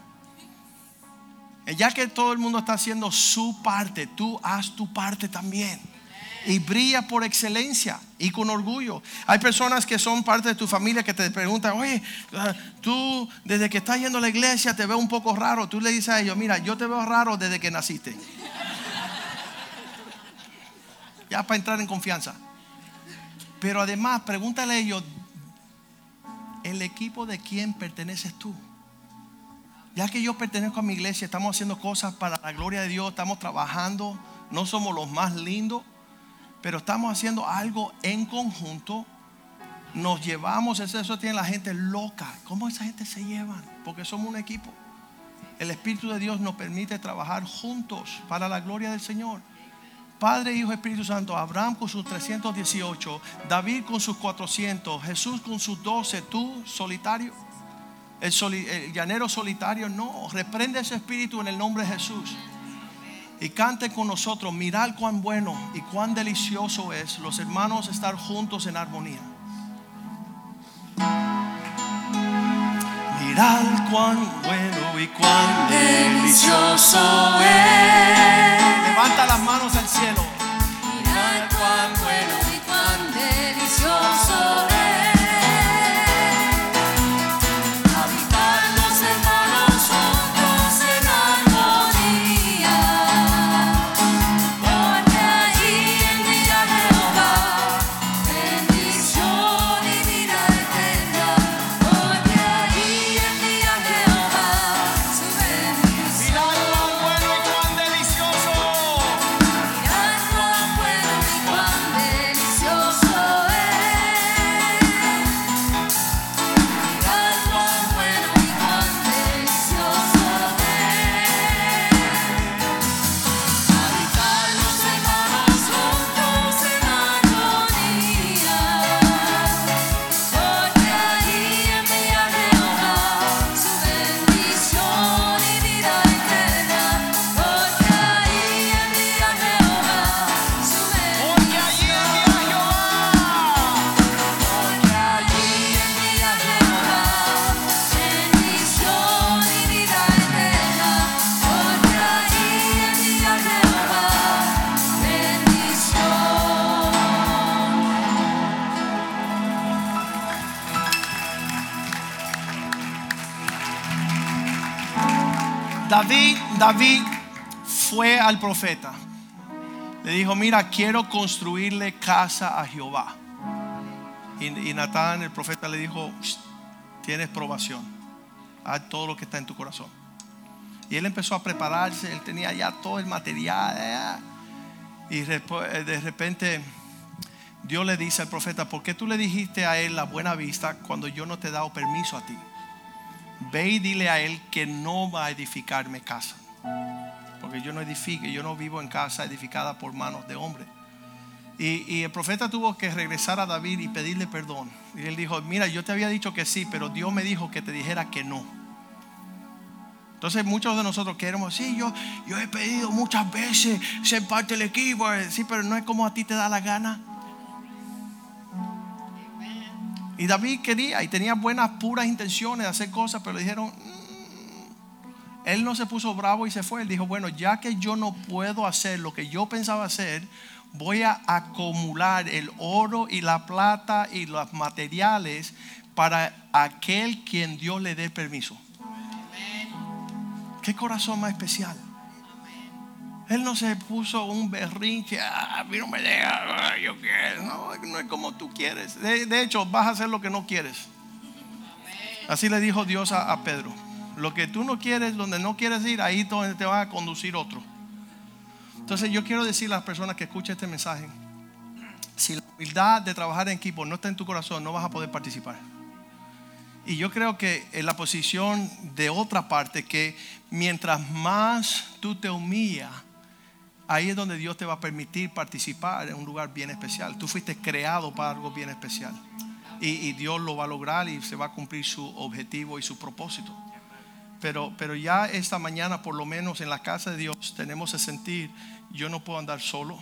Ya que todo el mundo está haciendo su parte, tú haz tu parte también. Y brilla por excelencia y con orgullo. Hay personas que son parte de tu familia que te preguntan, oye, ah, tú desde que estás yendo a la iglesia te veo un poco raro. Tú le dices a ellos, mira, yo te veo raro desde que naciste. ya para entrar en confianza. Pero además, pregúntale a ellos, ¿el equipo de quién perteneces tú? Ya que yo pertenezco a mi iglesia, estamos haciendo cosas para la gloria de Dios, estamos trabajando, no somos los más lindos, pero estamos haciendo algo en conjunto. Nos llevamos, eso tiene la gente loca. ¿Cómo esa gente se llevan? Porque somos un equipo. El Espíritu de Dios nos permite trabajar juntos para la gloria del Señor. Padre, Hijo, Espíritu Santo, Abraham con sus 318, David con sus 400, Jesús con sus 12, tú solitario, el llanero solitario, no, reprende ese espíritu en el nombre de Jesús y cante con nosotros. Mirad cuán bueno y cuán delicioso es los hermanos estar juntos en armonía. Mirad cuán bueno y cuán delicioso es. Levanta las manos al cielo. David, David fue al profeta. Le dijo, mira, quiero construirle casa a Jehová. Y, Natán, el profeta, le dijo, "Shh, tienes probación. Haz todo lo que está en tu corazón. Y él empezó a prepararse, él tenía ya todo el material. eh, Y eh, de repente Dios le dice al profeta, ¿por qué tú le dijiste a él la buena vista cuando yo no te he dado permiso a ti? Ve y dile a él que no va a edificarme casa. Porque yo no edifico, yo no vivo en casa edificada por manos de hombre. Y, el profeta tuvo que regresar a David y pedirle perdón. Y él dijo, mira, yo te había dicho que sí, pero Dios me dijo que te dijera que no. Entonces muchos de nosotros queremos, sí, yo, yo he pedido muchas veces ser parte del equipo, sí, pero no es como a ti te da la gana. Y David quería y tenía buenas, puras intenciones de hacer cosas, pero le dijeron, "Mm". él no se puso bravo y se fue. Él dijo, bueno, ya que yo no puedo hacer lo que yo pensaba hacer, voy a acumular el oro y la plata y los materiales para aquel quien Dios le dé permiso. Qué corazón más especial. Él no se puso un berrinche, "Ah, a mí no me deja, ah, yo quiero. No, no es como tú quieres. De, hecho, vas a hacer lo que no quieres. Así le dijo Dios a, Pedro. Lo que tú no quieres, donde no quieres ir, ahí te va a conducir otro. Entonces yo quiero decirle a las personas que escuchen este mensaje, si la humildad de trabajar en equipo no está en tu corazón, no vas a poder participar. Y yo creo que en la posición de otra parte, que mientras más tú te humillas, ahí es donde Dios te va a permitir participar en un lugar bien especial. Tú fuiste creado para algo bien especial. Y, Dios lo va a lograr y se va a cumplir su objetivo y su propósito. Pero, pero ya esta mañana, por lo menos en la casa de Dios, tenemos que sentir, yo no puedo andar solo.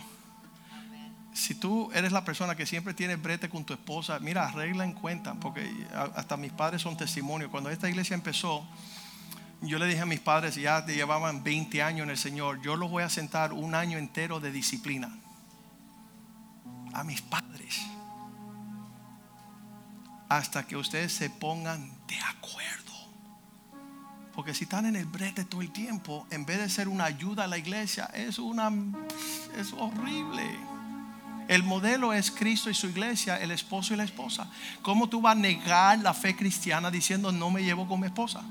Si tú eres la persona que siempre tiene brete con tu esposa, mira, arregla en cuenta, porque hasta mis padres son testimonio. Cuando esta iglesia empezó, yo le dije a mis padres, ya llevaban 20 años en el Señor, yo los voy a sentar un año entero de disciplina. a mis padres hasta que ustedes se pongan de acuerdo. Porque si están en el brete todo el tiempo, en vez de ser una ayuda a la iglesia, es una es horrible. El modelo es Cristo y su iglesia, el esposo y la esposa. ¿Cómo tú vas a negar la fe cristiana diciendo no me llevo con mi esposa?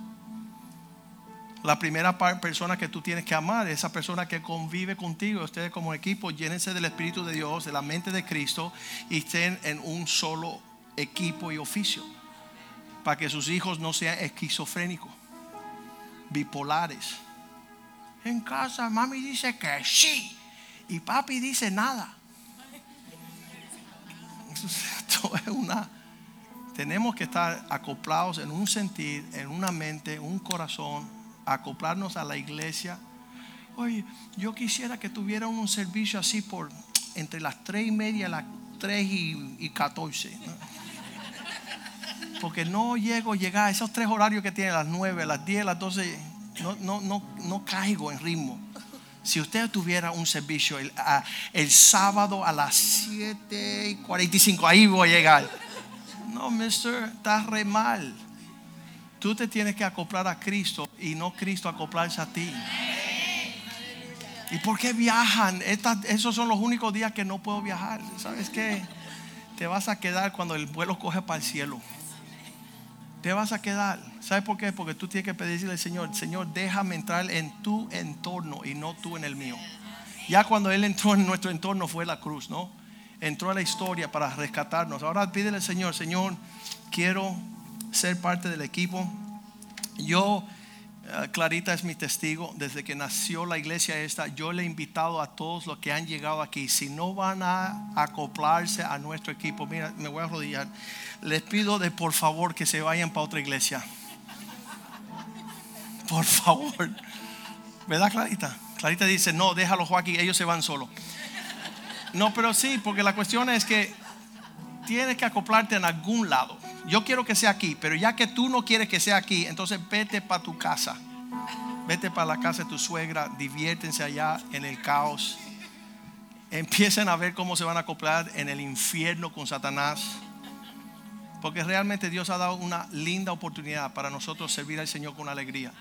La primera persona que tú tienes que amar es esa persona que convive contigo. Ustedes como equipo llénense del Espíritu de Dios, de la mente de Cristo y estén en un solo equipo y oficio. Para que sus hijos no sean esquizofrénicos, bipolares. En casa mami dice que sí y papi dice nada. Esto es una... Tenemos que estar acoplados en un sentir, en una mente, un corazón acoplarnos a la iglesia. Oye, yo quisiera que tuviera un servicio así por entre las tres y media, las tres y, catorce. Porque no llego a llegar a esos tres horarios que tiene, las nueve, las diez, las doce, no, no, no, no caigo en ritmo. Si usted tuviera un servicio el, el sábado a las siete y cuarenta y cinco, ahí voy a llegar. No, mister, está re mal. Tú te tienes que acoplar a Cristo y no Cristo acoplarse a ti. ¿Y por qué viajan? esos son los únicos días que no puedo viajar. ¿Sabes qué? Te vas a quedar cuando el vuelo coge para el cielo. Te vas a quedar. ¿Sabes por qué? Porque tú tienes que pedirle al Señor, Señor, déjame entrar en tu entorno y no tú en el mío. Ya cuando Él entró en nuestro entorno fue la cruz, ¿no? Entró a la historia para rescatarnos. Ahora pídele al Señor, Señor, quiero ser parte del equipo. Yo, eh, Clarita es mi testigo, desde que nació la iglesia esta, yo le he invitado a todos los que han llegado aquí, si no van a acoplarse a nuestro equipo, mira, me voy a arrodillar, les pido de por favor que se vayan para otra iglesia. Por favor. ¿Verdad, Clarita? Clarita dice, no, déjalo Joaquín, ellos se van solos. No, pero sí, porque la cuestión es que tienes que acoplarte en algún lado yo quiero que sea aquí, pero ya que tú no quieres que sea aquí, entonces vete para tu casa. Vete para la casa de tu suegra, diviértense allá en el caos. Empiecen a ver cómo se van a acoplar en el infierno con Satanás. Porque realmente Dios ha dado una linda oportunidad para nosotros servir al Señor con alegría.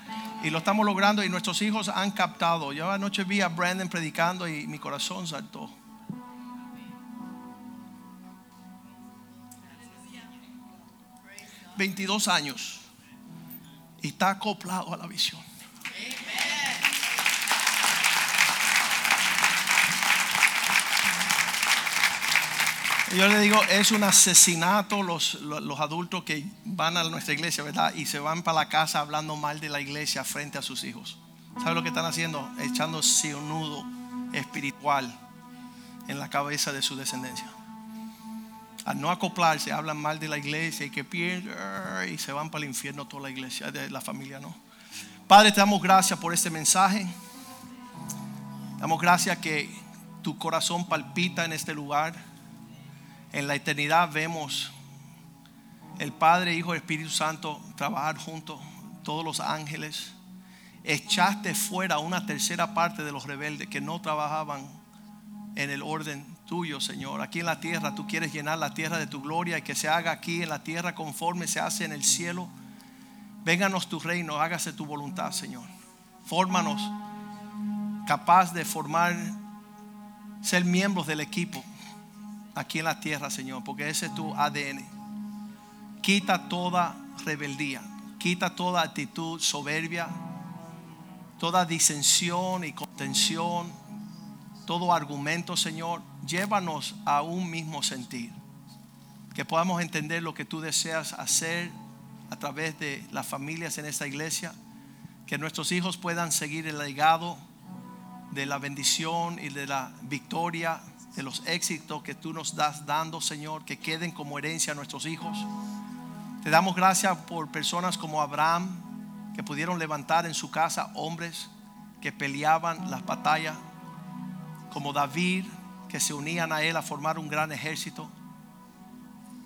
Y lo estamos logrando y nuestros hijos han captado. Yo anoche vi a Brandon predicando y mi corazón saltó. 22 años y está acoplado a la visión. Yo le digo, es un asesinato los, los, adultos que van a nuestra iglesia, ¿verdad? Y se van para la casa hablando mal de la iglesia frente a sus hijos. ¿Sabe lo que están haciendo? Echándose un nudo espiritual en la cabeza de su descendencia al no acoplarse, hablan mal de la iglesia y que pierden y se van para el infierno toda la iglesia, de la familia, ¿no? Padre, te damos gracias por este mensaje. Damos gracias que tu corazón palpita en este lugar. En la eternidad vemos el Padre, Hijo y Espíritu Santo trabajar juntos, todos los ángeles. Echaste fuera una tercera parte de los rebeldes que no trabajaban en el orden tuyo, Señor. Aquí en la tierra tú quieres llenar la tierra de tu gloria y que se haga aquí en la tierra conforme se hace en el cielo. Vénganos tu reino, hágase tu voluntad, Señor. Fórmanos capaz de formar, ser miembros del equipo aquí en la tierra, Señor, porque ese es tu ADN. Quita toda rebeldía, quita toda actitud soberbia, toda disensión y contención, todo argumento, Señor llévanos a un mismo sentir. Que podamos entender lo que tú deseas hacer a través de las familias en esta iglesia. Que nuestros hijos puedan seguir el legado de la bendición y de la victoria, de los éxitos que tú nos das dando, Señor, que queden como herencia a nuestros hijos. Te damos gracias por personas como Abraham, que pudieron levantar en su casa hombres que peleaban las batallas, como David, que se unían a él a formar un gran ejército,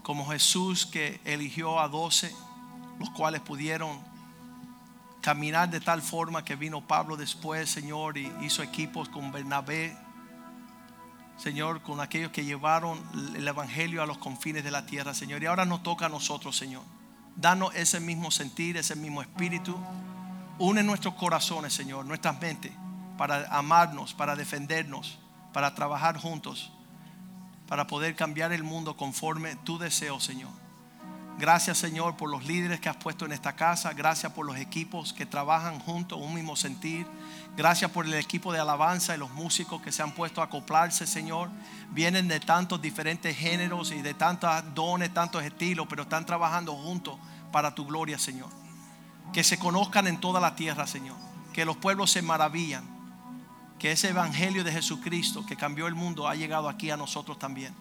como Jesús que eligió a doce, los cuales pudieron caminar de tal forma que vino Pablo después, Señor, y hizo equipos con Bernabé, Señor, con aquellos que llevaron el Evangelio a los confines de la tierra, Señor. Y ahora nos toca a nosotros, Señor. Danos ese mismo sentir, ese mismo espíritu. Une nuestros corazones, Señor, nuestras mentes, para amarnos, para defendernos, para trabajar juntos, para poder cambiar el mundo conforme tu deseo, Señor. Gracias, Señor, por los líderes que has puesto en esta casa. Gracias por los equipos que trabajan juntos, un mismo sentir. Gracias por el equipo de alabanza y los músicos que se han puesto a acoplarse, Señor. Vienen de tantos diferentes géneros y de tantos dones, tantos estilos, pero están trabajando juntos para tu gloria, Señor. Que se conozcan en toda la tierra, Señor. Que los pueblos se maravillan. Que ese evangelio de Jesucristo que cambió el mundo ha llegado aquí a nosotros también.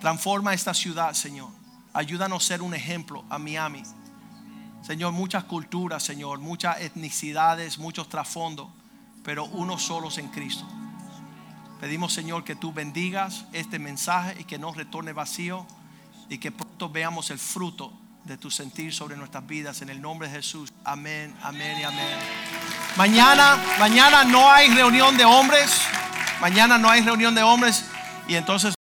Transforma esta ciudad, Señor. Ayúdanos a ser un ejemplo a Miami. Señor, muchas culturas, Señor, muchas etnicidades, muchos trasfondos, pero unos solos en Cristo. Pedimos, Señor, que tú bendigas este mensaje y que no retorne vacío y que pronto veamos el fruto de tu sentir sobre nuestras vidas en el nombre de Jesús. Amén, amén y amén. Mañana, mañana no hay reunión de hombres. Mañana no hay reunión de hombres y entonces